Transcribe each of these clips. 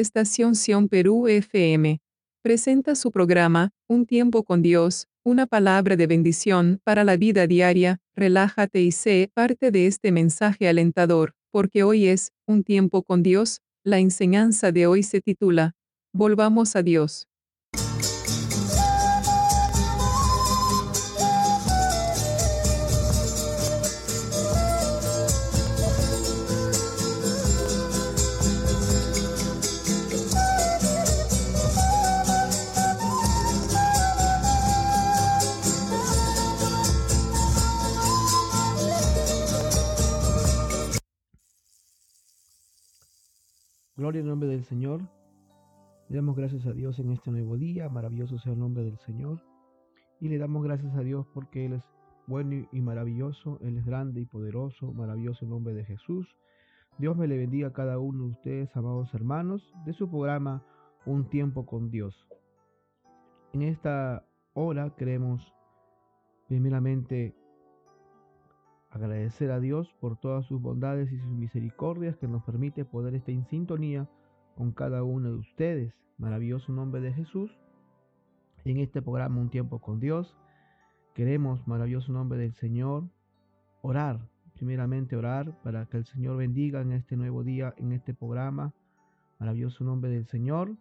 Estación Sion Perú FM presenta su programa Un tiempo con Dios, una palabra de bendición para la vida diaria. Relájate y sé parte de este mensaje alentador, porque hoy es Un tiempo con Dios. La enseñanza de hoy se titula Volvamos a Dios. Gloria al nombre del Señor. Le damos gracias a Dios en este nuevo día. Maravilloso sea el nombre del Señor. Y le damos gracias a Dios porque Él es bueno y maravilloso. Él es grande y poderoso. Maravilloso el nombre de Jesús. Dios me le bendiga a cada uno de ustedes, amados hermanos, de su programa Un tiempo con Dios. En esta hora queremos primeramente Agradecer a Dios por todas sus bondades y sus misericordias que nos permite poder estar en sintonía con cada uno de ustedes. Maravilloso nombre de Jesús. En este programa Un tiempo con Dios. Queremos, maravilloso nombre del Señor, orar. Primeramente orar para que el Señor bendiga en este nuevo día, en este programa. Maravilloso nombre del Señor.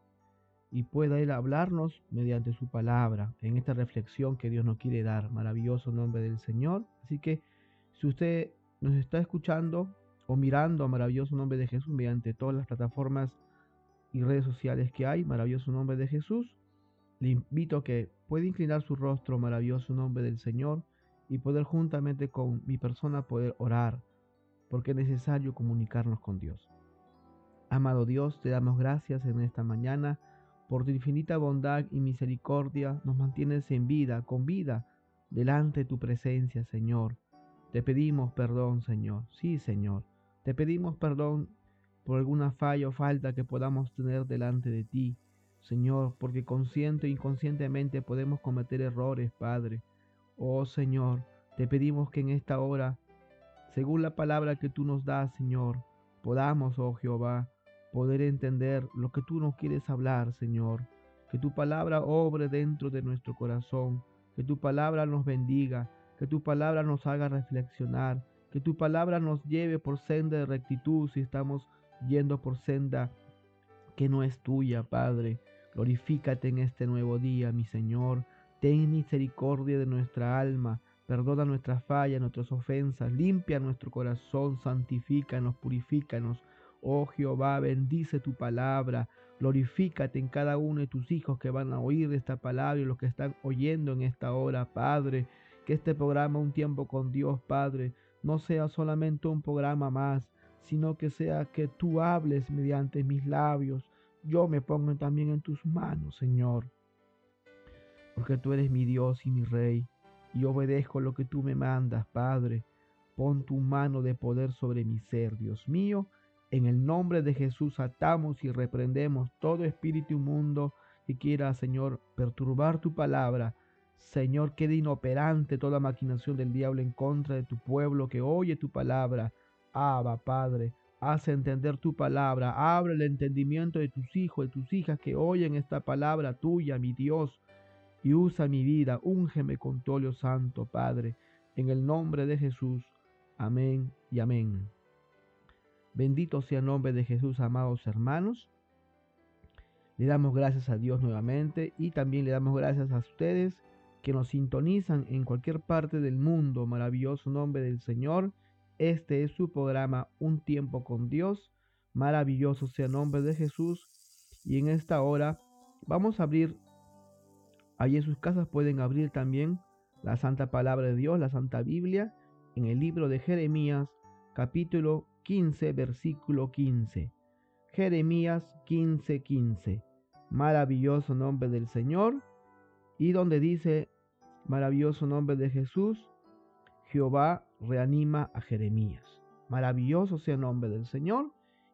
Y pueda Él hablarnos mediante su palabra, en esta reflexión que Dios nos quiere dar. Maravilloso nombre del Señor. Así que si usted nos está escuchando o mirando a maravilloso nombre de Jesús mediante todas las plataformas y redes sociales que hay, maravilloso nombre de Jesús, le invito a que pueda inclinar su rostro, maravilloso nombre del Señor, y poder juntamente con mi persona poder orar, porque es necesario comunicarnos con Dios. Amado Dios, te damos gracias en esta mañana por tu infinita bondad y misericordia, nos mantienes en vida, con vida, delante de tu presencia, Señor. Te pedimos perdón, Señor. Sí, Señor. Te pedimos perdón por alguna falla o falta que podamos tener delante de ti, Señor, porque consciente e inconscientemente podemos cometer errores, Padre. Oh Señor, te pedimos que en esta hora, según la palabra que tú nos das, Señor, podamos, oh Jehová, poder entender lo que tú nos quieres hablar, Señor. Que tu palabra obre dentro de nuestro corazón, que tu palabra nos bendiga, que tu palabra nos haga reflexionar, que tu palabra nos lleve por senda de rectitud si estamos yendo por senda que no es tuya, Padre. Glorifícate en este nuevo día, mi Señor. Ten misericordia de nuestra alma. Perdona nuestras fallas, nuestras ofensas. Limpia nuestro corazón. Santifícanos, purifícanos. Oh Jehová, bendice tu palabra. Glorifícate en cada uno de tus hijos que van a oír esta palabra y los que están oyendo en esta hora, Padre Que este programa, Un tiempo con Dios, Padre, no sea solamente un programa más, sino que sea que tú hables mediante mis labios. Yo me pongo también en tus manos, Señor. Porque tú eres mi Dios y mi Rey, y obedezco lo que tú me mandas, Padre. Pon tu mano de poder sobre mi ser, Dios mío. En el nombre de Jesús atamos y reprendemos todo espíritu inmundo que quiera, Señor, perturbar tu palabra. Señor, quede inoperante toda maquinación del diablo en contra de tu pueblo que oye tu palabra. Abba, Padre, haz entender tu palabra. Abre el entendimiento de tus hijos, de tus hijas que oyen esta palabra tuya, mi Dios. Y usa mi vida. Úngeme con tu óleo santo, Padre. En el nombre de Jesús. Amén y amén. Bendito sea el nombre de Jesús, amados hermanos. Le damos gracias a Dios nuevamente y también le damos gracias a ustedes que nos sintonizan en cualquier parte del mundo. Maravilloso nombre del Señor. Este es su programa Un tiempo con Dios. Maravilloso sea el nombre de Jesús. Y en esta hora vamos a abrir, allí en sus casas pueden abrir también la Santa Palabra de Dios, la Santa Biblia en el libro de Jeremías, capítulo 15, versículo 15. Jeremías 15, 15. Maravilloso nombre del Señor. Y donde dice, maravilloso nombre de Jesús, Jehová reanima a Jeremías. Maravilloso sea el nombre del Señor.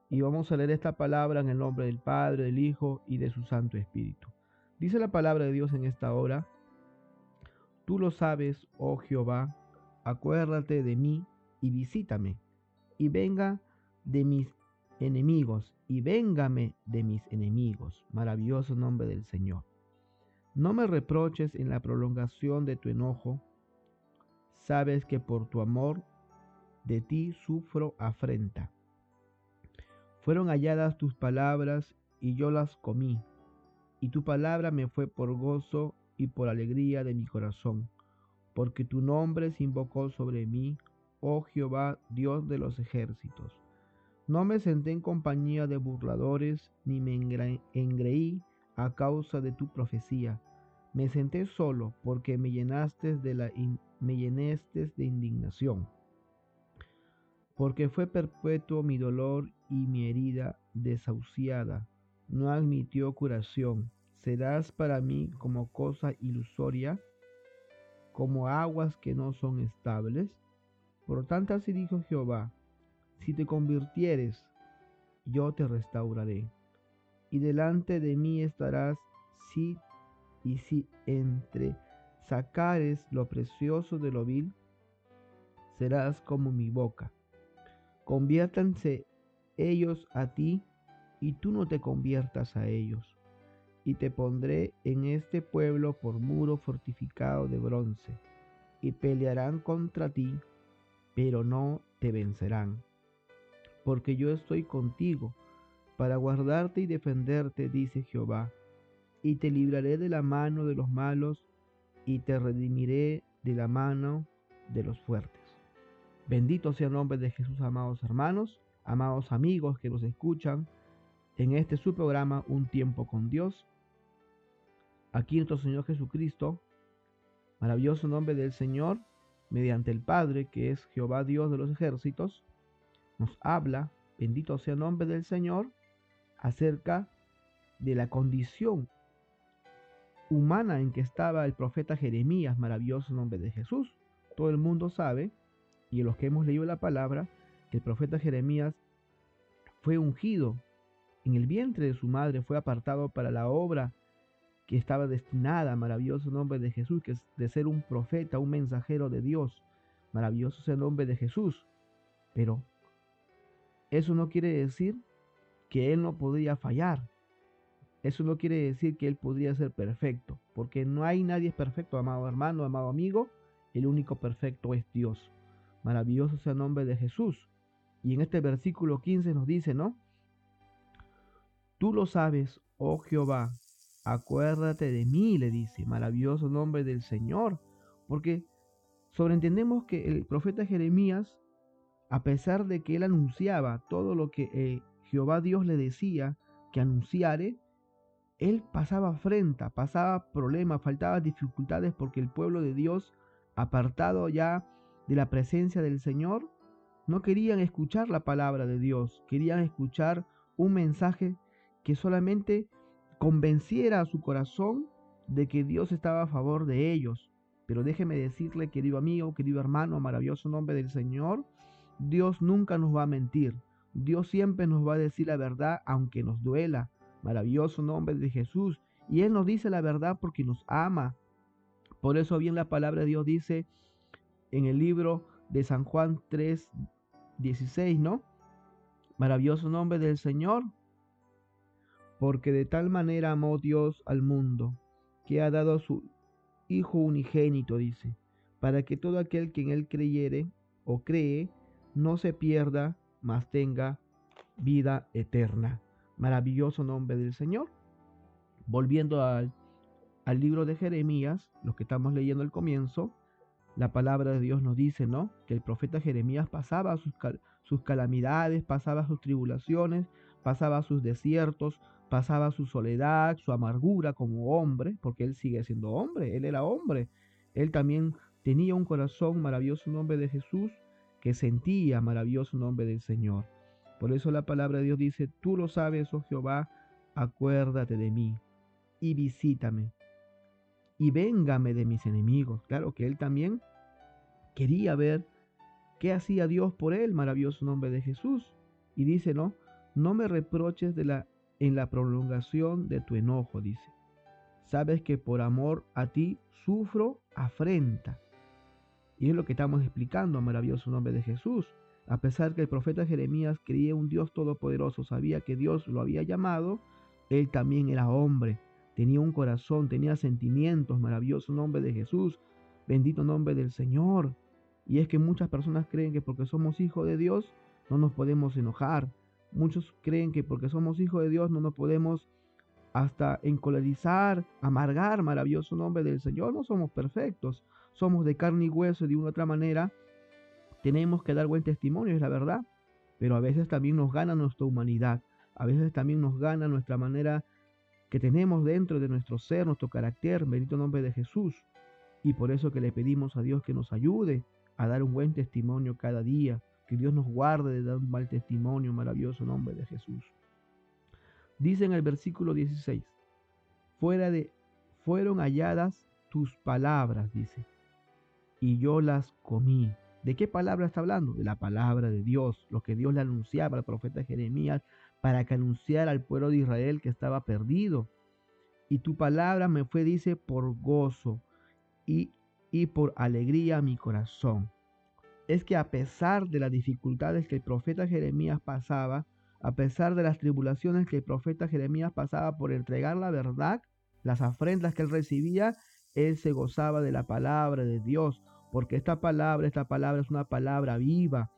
Y vamos a leer esta palabra en el nombre del Padre, del Hijo y de su Santo Espíritu. Dice la palabra de Dios en esta hora. Tú lo sabes, oh Jehová, acuérdate de mí y visítame, y venga de mis enemigos, y véngame de mis enemigos. Maravilloso nombre del Señor. No me reproches en la prolongación de tu enojo. Sabes que por tu amor de ti sufro afrenta. Fueron halladas tus palabras y yo las comí, y tu palabra me fue por gozo y por alegría de mi corazón porque tu nombre se invocó sobre mí, oh Jehová, Dios de los ejércitos. No me senté en compañía de burladores, ni me engreí a causa de tu profecía. Me senté solo, porque me llenaste de la me llenaste de indignación. Porque fue perpetuo mi dolor y mi herida desahuciada. No admitió curación. Serás para mí como cosa ilusoria como aguas que no son estables? Por tanto así dijo Jehová, si te convirtieres, yo te restauraré, y delante de mí estarás si y si entre sacares lo precioso de lo vil, serás como mi boca. Conviértanse ellos a ti, y tú no te conviertas a ellos. Y te pondré en este pueblo por muro fortificado de bronce, y pelearán contra ti, pero no te vencerán, porque yo estoy contigo para guardarte y defenderte, dice Jehová, y te libraré de la mano de los malos, y te redimiré de la mano de los fuertes. Bendito sea el nombre de Jesús, amados hermanos, amados amigos que nos escuchan en este su programa Un tiempo con Dios. Aquí nuestro Señor Jesucristo, maravilloso nombre del Señor, mediante el Padre, que es Jehová Dios de los ejércitos, nos habla, bendito sea el nombre del Señor, acerca de la condición humana en que estaba el profeta Jeremías, maravilloso nombre de Jesús. Todo el mundo sabe, y en los que hemos leído la palabra, que el profeta Jeremías fue ungido en el vientre de su madre, fue apartado para la obra que estaba destinada, maravilloso nombre de Jesús, que es de ser un profeta, un mensajero de Dios. Maravilloso es el nombre de Jesús. Pero eso no quiere decir que Él no podría fallar. Eso no quiere decir que Él podría ser perfecto, porque no hay nadie perfecto, amado hermano, amado amigo. El único perfecto es Dios. Maravilloso es el nombre de Jesús. Y en este versículo 15 nos dice, ¿no? Tú lo sabes, oh Jehová, acuérdate de mí, le dice, maravilloso nombre del Señor, porque sobreentendemos que el profeta Jeremías, a pesar de que él anunciaba todo lo que eh, Jehová Dios le decía que anunciare, él pasaba afrenta, pasaba problemas, faltaba dificultades porque el pueblo de Dios apartado ya de la presencia del Señor, no querían escuchar la palabra de Dios, querían escuchar un mensaje que solamente convenciera a su corazón de que Dios estaba a favor de ellos. Pero déjeme decirle, querido amigo, querido hermano, maravilloso nombre del Señor, Dios nunca nos va a mentir. Dios siempre nos va a decir la verdad aunque nos duela. Maravilloso nombre de Jesús. Y Él nos dice la verdad porque nos ama. Por eso bien la palabra de Dios dice en el libro de San Juan 3, 16, ¿no? Maravilloso nombre del Señor. Porque de tal manera amó Dios al mundo, que ha dado a su Hijo unigénito, dice, para que todo aquel que en Él creyere o cree, no se pierda, mas tenga vida eterna. Maravilloso nombre del Señor. Volviendo al, libro de Jeremías, lo que estamos leyendo al comienzo, la palabra de Dios nos dice, ¿no? Que el profeta Jeremías pasaba sus, sus calamidades, pasaba sus tribulaciones, pasaba sus desiertos, pasaba su soledad, su amargura como hombre, porque él sigue siendo hombre, él era hombre. Él también tenía un corazón maravilloso nombre de Jesús que sentía maravilloso nombre del Señor. Por eso la palabra de Dios dice, tú lo sabes, oh Jehová, acuérdate de mí y visítame y véngame de mis enemigos. Claro que él también quería ver qué hacía Dios por él, maravilloso nombre de Jesús. Y dice, no, no me reproches en la prolongación de tu enojo, dice. Sabes que por amor a ti sufro afrenta. Y es lo que estamos explicando, maravilloso nombre de Jesús. A pesar que el profeta Jeremías creía un Dios todopoderoso, sabía que Dios lo había llamado, él también era hombre, tenía un corazón, tenía sentimientos, maravilloso nombre de Jesús, bendito nombre del Señor. Y es que muchas personas creen que porque somos hijos de Dios no nos podemos enojar. Muchos creen que porque somos hijos de Dios no nos podemos hasta encolerizar, amargar, maravilloso nombre del Señor. No somos perfectos, somos de carne y hueso y de una u otra manera tenemos que dar buen testimonio, es la verdad. Pero a veces también nos gana nuestra humanidad, a veces también nos gana nuestra manera que tenemos dentro de nuestro ser, nuestro carácter, bendito nombre de Jesús. Y por eso que le pedimos a Dios que nos ayude a dar un buen testimonio cada día, que Dios nos guarde de dar un mal testimonio, maravilloso nombre de Jesús. Dice en el versículo 16, fuera de, fueron halladas tus palabras, dice, y yo las comí. ¿De qué palabra está hablando? De la palabra de Dios, lo que Dios le anunciaba al profeta Jeremías para que anunciara al pueblo de Israel que estaba perdido. Y tu palabra me fue, dice, por gozo y, y por alegría a mi corazón. Es que a pesar de las dificultades que el profeta Jeremías pasaba, a pesar de las tribulaciones que el profeta Jeremías pasaba por entregar la verdad, las afrentas que él recibía, él se gozaba de la palabra de Dios, porque esta palabra, esta palabra es una palabra viva,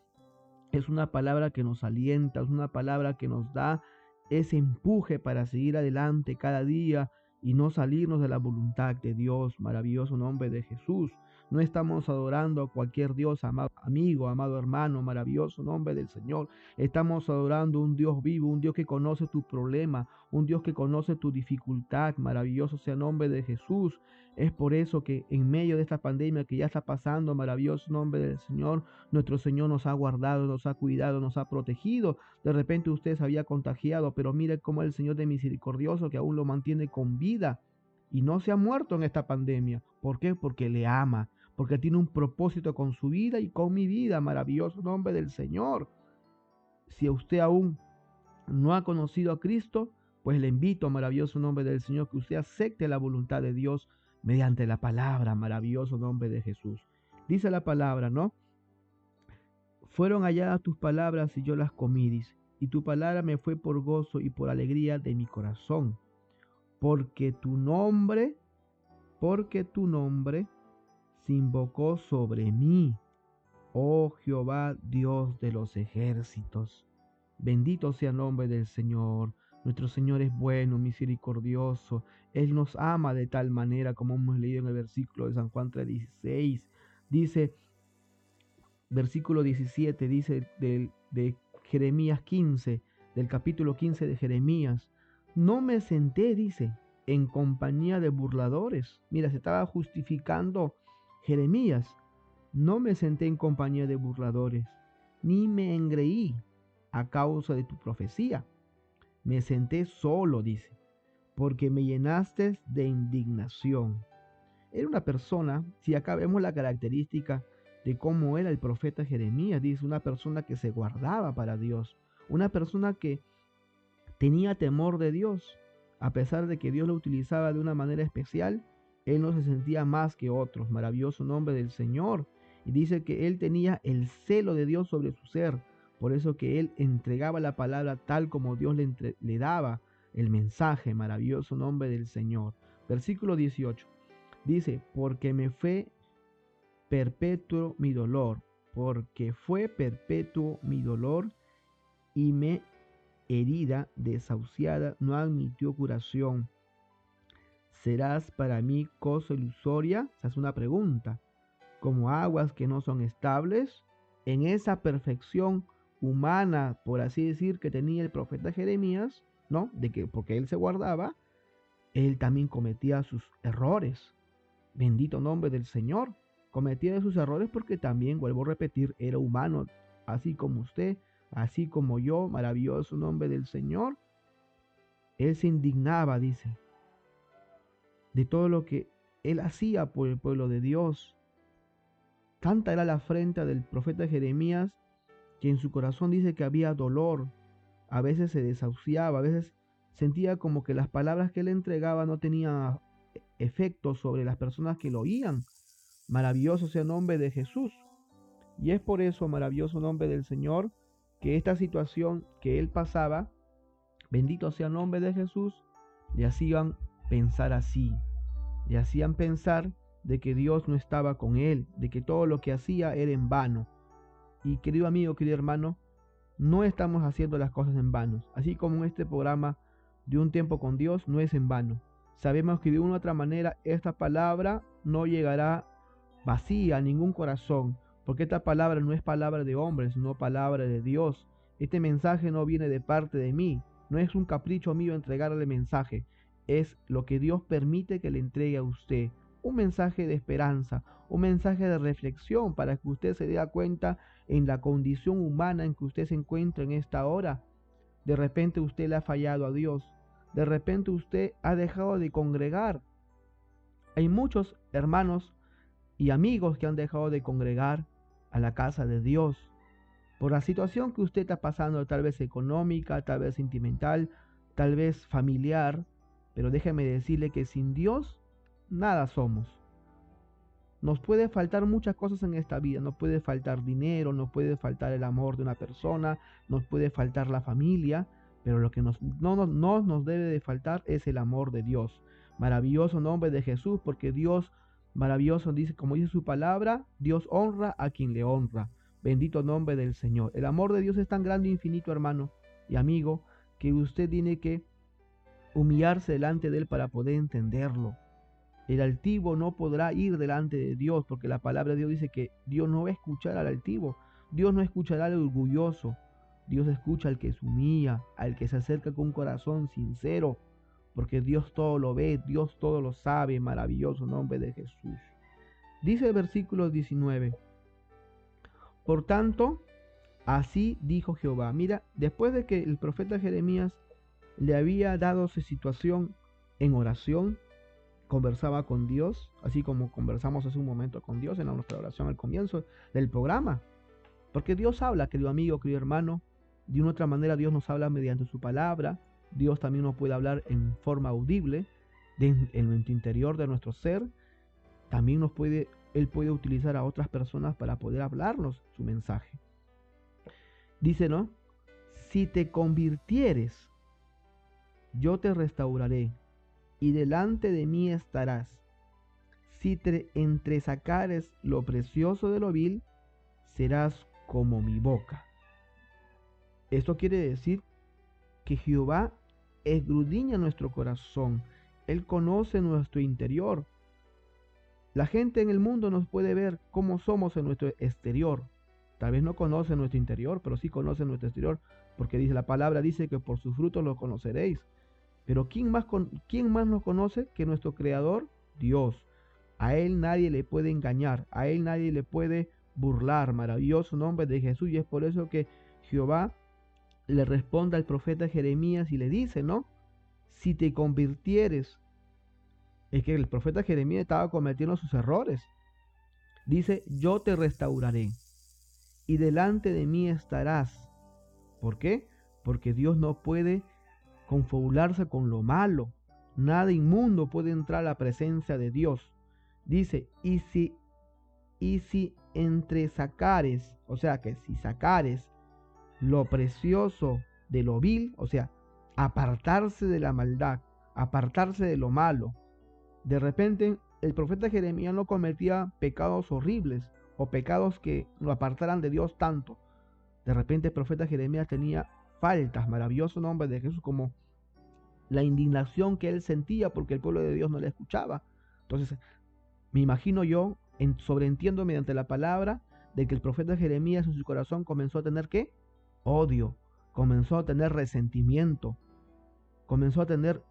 es una palabra que nos alienta, es una palabra que nos da ese empuje para seguir adelante cada día y no salirnos de la voluntad de Dios, maravilloso nombre de Jesús. No estamos adorando a cualquier Dios, amado amigo, amado hermano, maravilloso nombre del Señor. Estamos adorando un Dios vivo, un Dios que conoce tu problema, un Dios que conoce tu dificultad. Maravilloso sea el nombre de Jesús. Es por eso que en medio de esta pandemia que ya está pasando, maravilloso nombre del Señor, nuestro Señor nos ha guardado, nos ha cuidado, nos ha protegido. De repente usted se había contagiado, pero mire cómo el Señor de misericordioso que aún lo mantiene con vida y no se ha muerto en esta pandemia. ¿Por qué? Porque le ama, porque tiene un propósito con su vida y con mi vida. Maravilloso nombre del Señor. Si usted aún no ha conocido a Cristo, pues le invito, maravilloso nombre del Señor, que usted acepte la voluntad de Dios mediante la palabra, maravilloso nombre de Jesús. Dice la palabra, ¿no? Fueron halladas tus palabras y yo las comí, dice, y tu palabra me fue por gozo y por alegría de mi corazón, porque tu nombre, porque tu nombre invocó sobre mí. Oh Jehová, Dios de los ejércitos. Bendito sea el nombre del Señor. Nuestro Señor es bueno, misericordioso. Él nos ama de tal manera como hemos leído en el versículo de San Juan 3:16. Dice, versículo 17, dice de, de Jeremías 15, del capítulo 15 de Jeremías. No me senté, dice, en compañía de burladores. Mira, se estaba justificando Jeremías, no me senté en compañía de burladores, ni me engreí a causa de tu profecía. Me senté solo, dice, porque me llenaste de indignación. Era una persona, si acá vemos la característica de cómo era el profeta Jeremías, dice, una persona que se guardaba para Dios, una persona que tenía temor de Dios, a pesar de que Dios lo utilizaba de una manera especial, él no se sentía más que otros. Maravilloso nombre del Señor. Y dice que él tenía el celo de Dios sobre su ser. Por eso que él entregaba la palabra tal como Dios le, daba el mensaje. Maravilloso nombre del Señor. Versículo 18. Dice, porque me fue perpetuo mi dolor, porque fue perpetuo mi dolor y me herida desahuciada no admitió curación. ¿Serás para mí cosa ilusoria? Se hace una pregunta. Como aguas que no son estables, en esa perfección humana, por así decir, que tenía el profeta Jeremías, ¿no? De que porque él se guardaba, él también cometía sus errores. Bendito nombre del Señor. Cometía sus errores porque también, vuelvo a repetir, era humano, así como usted, así como yo, maravilloso nombre del Señor. Él se indignaba, dice, de todo lo que él hacía por el pueblo de Dios. Tanta era la afrenta del profeta Jeremías que en su corazón dice que había dolor, a veces se desahuciaba, a veces sentía como que las palabras que él entregaba no tenían efecto sobre las personas que lo oían. Maravilloso sea el nombre de Jesús. Y es por eso, maravilloso nombre del Señor, que esta situación que él pasaba, bendito sea el nombre de Jesús, le hacían pensar así. Le hacían pensar de que Dios no estaba con él, de que todo lo que hacía era en vano. Y querido amigo, querido hermano, no estamos haciendo las cosas en vano. Así como este programa de un tiempo con Dios no es en vano. Sabemos que de una u otra manera esta palabra no llegará vacía a ningún corazón, porque esta palabra no es palabra de hombres, sino palabra de Dios. Este mensaje no viene de parte de mí, no es un capricho mío entregarle mensaje, es lo que Dios permite que le entregue a usted. Un mensaje de esperanza, un mensaje de reflexión para que usted se dé cuenta en la condición humana en que usted se encuentra en esta hora. De repente usted le ha fallado a Dios, de repente usted ha dejado de congregar. Hay muchos hermanos y amigos que han dejado de congregar a la casa de Dios por la situación que usted está pasando, tal vez económica, tal vez sentimental, tal vez familiar, pero déjeme decirle que sin Dios nada somos. Nos puede faltar muchas cosas en esta vida, nos puede faltar dinero, nos puede faltar el amor de una persona, nos puede faltar la familia, pero lo que nos, no, no, no nos debe de faltar es el amor de Dios. Maravilloso nombre de Jesús, porque Dios maravilloso dice, como dice su palabra, Dios honra a quien le honra. Bendito nombre del Señor. El amor de Dios es tan grande e infinito, hermano y amigo, que usted tiene que humillarse delante de Él para poder entenderlo. El altivo no podrá ir delante de Dios, porque la palabra de Dios dice que Dios no va a escuchar al altivo, Dios no escuchará al orgulloso, Dios escucha al que se humilla, al que se acerca con un corazón sincero, porque Dios todo lo ve, Dios todo lo sabe, maravilloso nombre de Jesús. Dice el versículo 19, por tanto, así dijo Jehová. Mira, después de que el profeta Jeremías le había dado su situación en oración, conversaba con Dios, así como conversamos hace un momento con Dios en nuestra oración al comienzo del programa. Porque Dios habla, querido amigo, querido hermano, de una otra manera Dios nos habla mediante su palabra, Dios también nos puede hablar en forma audible, en el interior de nuestro ser, también nos puede, Él puede utilizar a otras personas para poder hablarnos su mensaje. Dice, ¿no? Si te convirtieres yo te restauraré, y delante de mí estarás. Si te entresacares lo precioso de lo vil, serás como mi boca. Esto quiere decir que Jehová esgrudilla nuestro corazón. Él conoce nuestro interior. La gente en el mundo nos puede ver cómo somos en nuestro exterior. Tal vez no conoce nuestro interior, pero sí conoce nuestro exterior, porque dice la palabra dice que por sus frutos lo conoceréis. Pero ¿quién más, ¿quién más nos conoce que nuestro Creador? Dios. A Él nadie le puede engañar, a Él nadie le puede burlar. Maravilloso nombre de Jesús. Y es por eso que Jehová le responde al profeta Jeremías y le dice, ¿no? Si te convirtieres, es que el profeta Jeremías estaba cometiendo sus errores. Dice, yo te restauraré y delante de mí estarás. ¿Por qué? Porque Dios no puede confabularse con lo malo. Nada inmundo puede entrar a la presencia de Dios. Dice, y si, y si entre sacares, o sea que si sacares lo precioso de lo vil, o sea, apartarse de la maldad, apartarse de lo malo. De repente el profeta Jeremías no cometía pecados horribles o pecados que lo apartaran de Dios tanto. De repente el profeta Jeremías tenía faltas, maravilloso nombre de Jesús, como la indignación que él sentía porque el pueblo de Dios no le escuchaba. Entonces, me imagino yo, en, sobreentiendo mediante la palabra, de que el profeta Jeremías en su corazón comenzó a tener qué? Odio, comenzó a tener resentimiento, comenzó a tener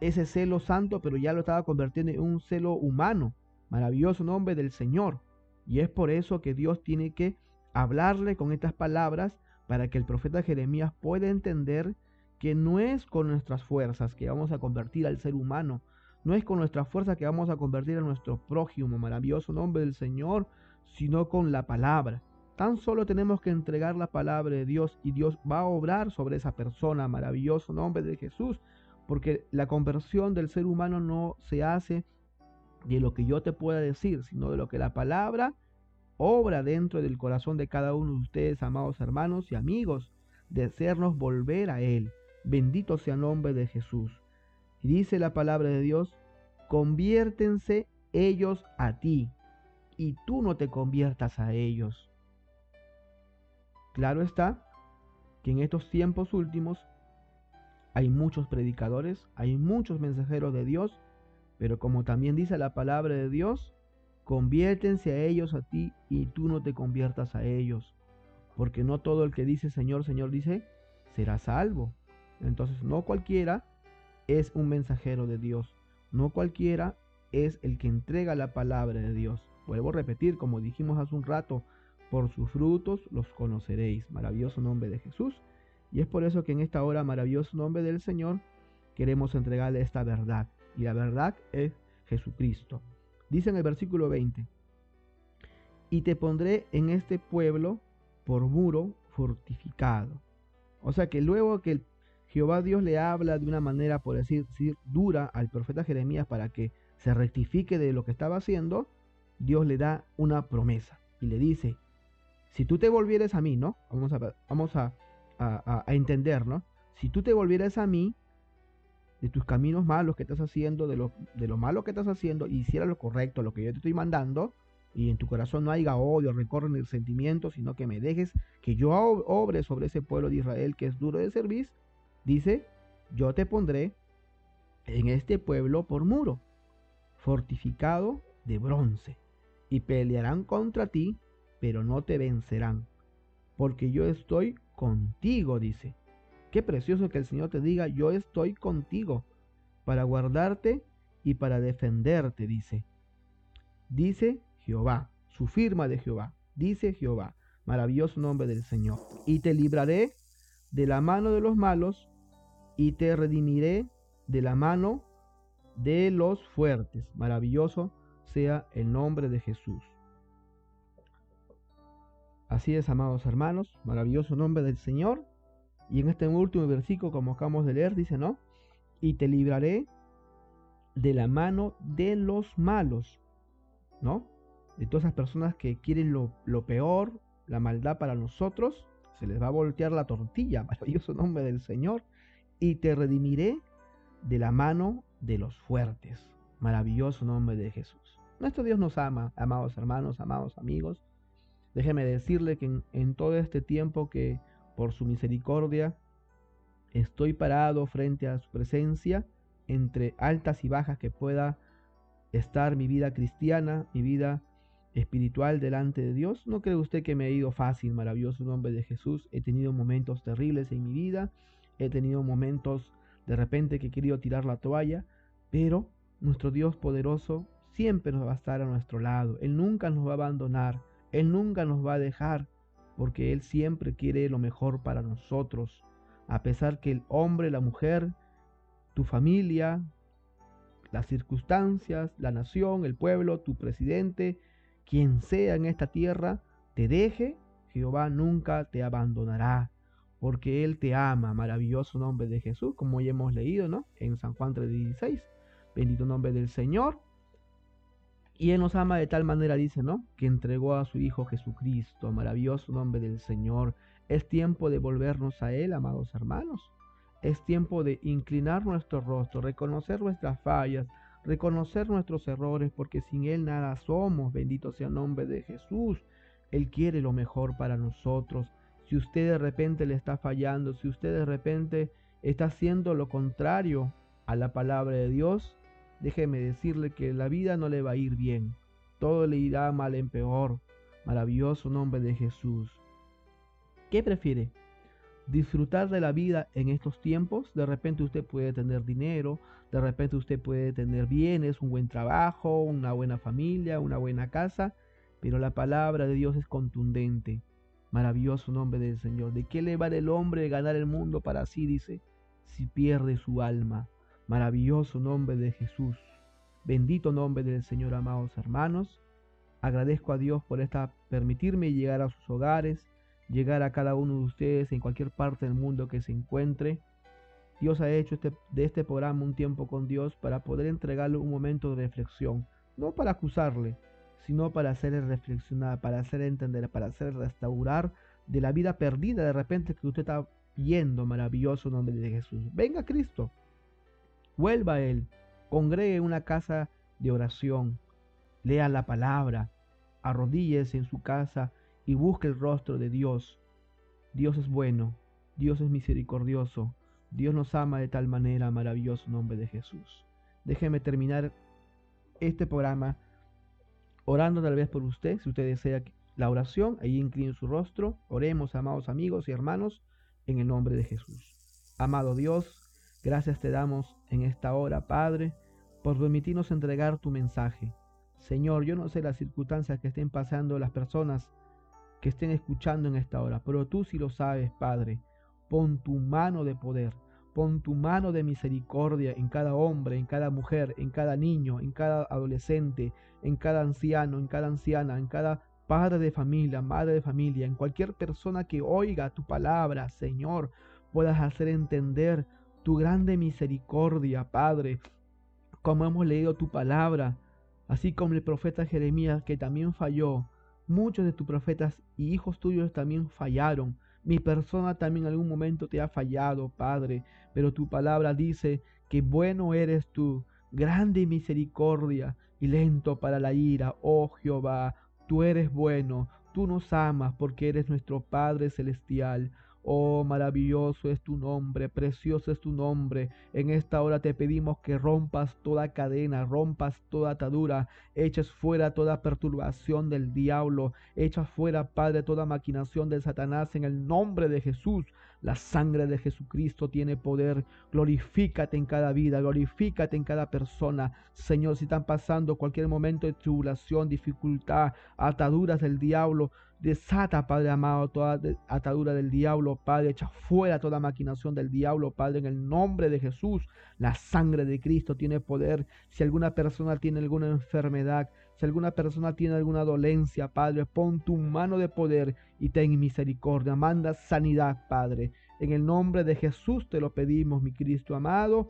ese celo santo, pero ya lo estaba convirtiendo en un celo humano. Maravilloso nombre del Señor. Y es por eso que Dios tiene que hablarle con estas palabras para que el profeta Jeremías pueda entender que no es con nuestras fuerzas que vamos a convertir al ser humano, no es con nuestras fuerzas que vamos a convertir a nuestro prójimo, maravilloso nombre del Señor, sino con la palabra. Tan solo tenemos que entregar la palabra de Dios y Dios va a obrar sobre esa persona, maravilloso nombre de Jesús, porque la conversión del ser humano no se hace de lo que yo te pueda decir, sino de lo que la palabra obra dentro del corazón de cada uno de ustedes, amados hermanos y amigos, de hacernos volver a Él. Bendito sea el nombre de Jesús. Y dice la palabra de Dios, conviértense ellos a ti y tú no te conviertas a ellos. Claro está que en estos tiempos últimos hay muchos predicadores, hay muchos mensajeros de Dios, pero como también dice la palabra de Dios, conviértense a ellos a ti y tú no te conviertas a ellos, porque no todo el que dice Señor, Señor dice, será salvo. Entonces no cualquiera es un mensajero de Dios. No cualquiera es el que entrega la palabra de Dios. Vuelvo a repetir, como dijimos hace un rato, por sus frutos los conoceréis. Maravilloso nombre de Jesús. Y es por eso que en esta hora, maravilloso nombre del Señor, queremos entregarle esta verdad. Y la verdad es Jesucristo. Dice en el versículo 20, y te pondré en este pueblo por muro fortificado. O sea que luego que Jehová Dios le habla de una manera, por decir, dura al profeta Jeremías para que se rectifique de lo que estaba haciendo, Dios le da una promesa y le dice, si tú te volvieras a mí, ¿no? Vamos a, vamos a, entender, ¿no? Si tú te volvieras a mí, de tus caminos malos que estás haciendo, de lo, de lo malo que estás haciendo, y hicieras lo correcto, lo que yo te estoy mandando, y en tu corazón no haya odio, recorre ni sentimiento, sino que me dejes que yo obre sobre ese pueblo de Israel que es duro de servir, Dice, yo te pondré en este pueblo por muro, fortificado de bronce, y pelearán contra ti, pero no te vencerán, porque yo estoy contigo, dice. Qué precioso que el Señor te diga, yo estoy contigo, para guardarte y para defenderte, dice. Dice Jehová, su firma de Jehová, dice Jehová, maravilloso nombre del Señor. Y te libraré de la mano de los malos y te redimiré de la mano de los fuertes. Maravilloso sea el nombre de Jesús. Así es, amados hermanos, maravilloso nombre del Señor. Y en este último versículo, como acabamos de leer, dice, ¿no? Y te libraré de la mano de los malos, ¿no? De todas esas personas que quieren lo, lo peor, la maldad para nosotros, se les va a voltear la tortilla, maravilloso nombre del Señor y te redimiré de la mano de los fuertes. Maravilloso nombre de Jesús. Nuestro Dios nos ama, amados hermanos, amados amigos. Déjeme decirle que en, todo este tiempo que por su misericordia estoy parado frente a su presencia, entre altas y bajas que pueda estar mi vida cristiana, mi vida espiritual delante de Dios. No cree usted que me ha ido fácil, maravilloso nombre de Jesús. He tenido momentos terribles en mi vida he tenido momentos de repente que he querido tirar la toalla, pero nuestro Dios poderoso siempre nos va a estar a nuestro lado. Él nunca nos va a abandonar. Él nunca nos va a dejar porque Él siempre quiere lo mejor para nosotros. A pesar que el hombre, la mujer, tu familia, las circunstancias, la nación, el pueblo, tu presidente, quien sea en esta tierra, te deje, Jehová nunca te abandonará, porque Él te ama. Maravilloso nombre de Jesús, como ya hemos leído, ¿no? En San Juan 3:16. Bendito nombre del Señor. Y Él nos ama de tal manera, dice, ¿no? Que entregó a su Hijo Jesucristo. Maravilloso nombre del Señor. Es tiempo de volvernos a Él, amados hermanos. Es tiempo de inclinar nuestro rostro, reconocer nuestras fallas, reconocer nuestros errores, porque sin Él nada somos. Bendito sea el nombre de Jesús. Él quiere lo mejor para nosotros. Si usted de repente le está fallando, si usted de repente está haciendo lo contrario a la palabra de Dios, déjeme decirle que la vida no le va a ir bien. Todo le irá mal en peor. Maravilloso nombre de Jesús. ¿Qué prefiere? disfrutar de la vida en estos tiempos. De repente usted puede tener dinero, de repente usted puede tener bienes, un buen trabajo, una buena familia, una buena casa, pero la palabra de Dios es contundente. Maravilloso nombre del Señor. ¿De qué le vale el hombre ganar el mundo para sí, dice, si pierde su alma? Maravilloso nombre de Jesús. Bendito nombre del Señor, amados hermanos. Agradezco a Dios por esta permitirme llegar a sus hogares, llegar a cada uno de ustedes en cualquier parte del mundo que se encuentre. Dios ha hecho este, de este programa un tiempo con Dios para poder entregarle un momento de reflexión, no para acusarle, sino para hacerle reflexionar, para hacerle entender, para hacerle restaurar de la vida perdida de repente que usted está viendo, maravilloso nombre de Jesús. Venga Cristo, vuelva a Él, congregue una casa de oración, lea la palabra, arrodíllese en su casa y busque el rostro de Dios. Dios es bueno, Dios es misericordioso, Dios nos ama de tal manera, maravilloso nombre de Jesús. Déjeme terminar este programa orando tal vez por usted, si usted desea la oración, ahí incline su rostro, oremos, amados amigos y hermanos, en el nombre de Jesús. Amado Dios, gracias te damos en esta hora, Padre, por permitirnos entregar tu mensaje. Señor, yo no sé las circunstancias que estén pasando las personas que estén escuchando en esta hora, pero tú sí lo sabes, Padre. Pon tu mano de poder, pon tu mano de misericordia en cada hombre, en cada mujer, en cada niño, en cada adolescente, en cada anciano, en cada anciana, en cada padre de familia, madre de familia, en cualquier persona que oiga tu palabra, Señor, puedas hacer entender tu grande misericordia, Padre, como hemos leído tu palabra, así como el profeta Jeremías que también falló, Muchos de tus profetas y hijos tuyos también fallaron. Mi persona también en algún momento te ha fallado, Padre, pero tu palabra dice que bueno eres tú, grande misericordia y lento para la ira, oh Jehová, tú eres bueno, tú nos amas porque eres nuestro Padre celestial. Oh, maravilloso es tu nombre, precioso es tu nombre. En esta hora te pedimos que rompas toda cadena, rompas toda atadura, eches fuera toda perturbación del diablo, echas fuera, Padre, toda maquinación de Satanás en el nombre de Jesús. La sangre de Jesucristo tiene poder. Glorifícate en cada vida, glorifícate en cada persona. Señor, si están pasando cualquier momento de tribulación, dificultad, ataduras del diablo, Desata, Padre amado, toda atadura del diablo, Padre. Echa fuera toda maquinación del diablo, Padre, en el nombre de Jesús. La sangre de Cristo tiene poder. Si alguna persona tiene alguna enfermedad, si alguna persona tiene alguna dolencia, Padre, pon tu mano de poder y ten misericordia. Manda sanidad, Padre. En el nombre de Jesús te lo pedimos, mi Cristo amado.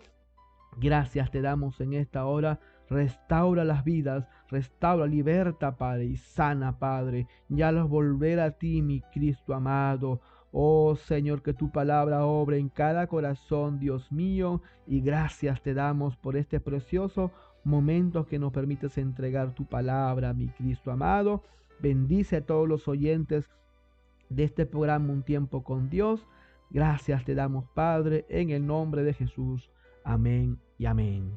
Gracias te damos en esta hora. Restaura las vidas, restaura, liberta, Padre, y sana, Padre. Ya los volver a ti, mi Cristo amado. Oh Señor, que tu palabra obre en cada corazón, Dios mío, y gracias te damos por este precioso momento que nos permites entregar tu palabra, mi Cristo amado. Bendice a todos los oyentes de este programa Un tiempo con Dios. Gracias te damos, Padre, en el nombre de Jesús. Amén y amén.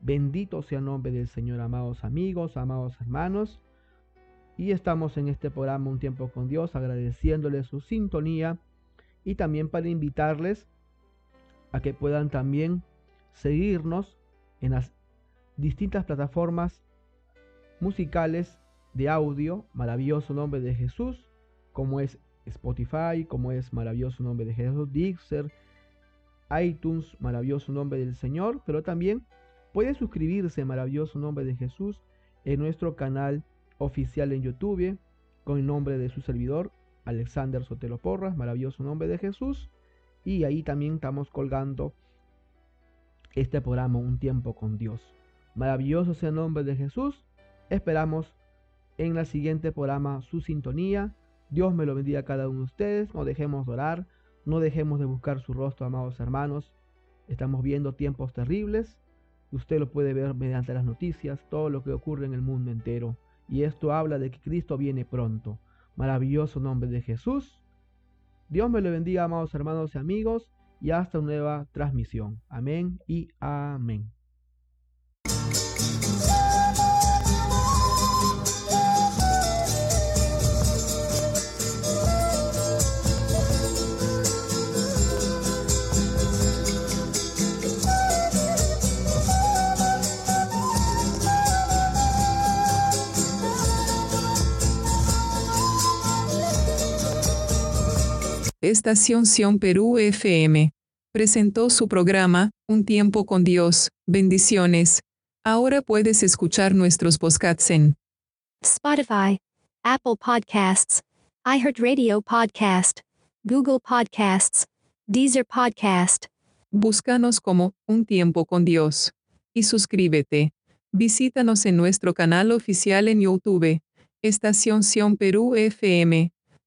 Bendito sea el nombre del Señor, amados amigos, amados hermanos. Y estamos en este programa Un tiempo con Dios, agradeciéndoles su sintonía y también para invitarles a que puedan también seguirnos en las distintas plataformas musicales de audio, maravilloso nombre de Jesús, como es Spotify, como es maravilloso nombre de Jesús, Dixer, iTunes, maravilloso nombre del Señor, pero también puede suscribirse, maravilloso nombre de Jesús, en nuestro canal oficial en YouTube, con el nombre de su servidor, Alexander Sotelo Porras, maravilloso nombre de Jesús, y ahí también estamos colgando este programa Un tiempo con Dios. Maravilloso sea el nombre de Jesús. Esperamos en la siguiente programa su sintonía. Dios me lo bendiga a cada uno de ustedes. No dejemos de orar. No dejemos de buscar su rostro, amados hermanos. Estamos viendo tiempos terribles. Usted lo puede ver mediante las noticias, todo lo que ocurre en el mundo entero. Y esto habla de que Cristo viene pronto. Maravilloso nombre de Jesús. Dios me lo bendiga, amados hermanos y amigos, y hasta una nueva transmisión. Amén y amén. Estación Sion Perú FM presentó su programa Un tiempo con Dios. Bendiciones. Ahora puedes escuchar nuestros podcasts en Spotify, Apple Podcasts, iHeartRadio Podcast, Google Podcasts, Deezer Podcast. Búscanos como Un tiempo con Dios. Y suscríbete. Visítanos en nuestro canal oficial en YouTube. Estación Sion Perú FM.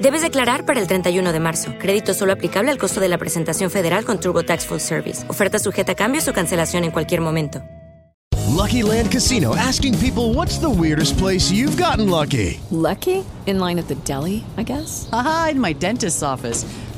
Debes declarar para el 31 de marzo. Crédito solo aplicable al costo de la presentación federal con TurboTax Full Service. Oferta sujeta a cambios o cancelación en cualquier momento. Lucky Land Casino asking people what's the weirdest place you've gotten lucky? Lucky? In line at the deli, I guess? Aha, in my dentist's office.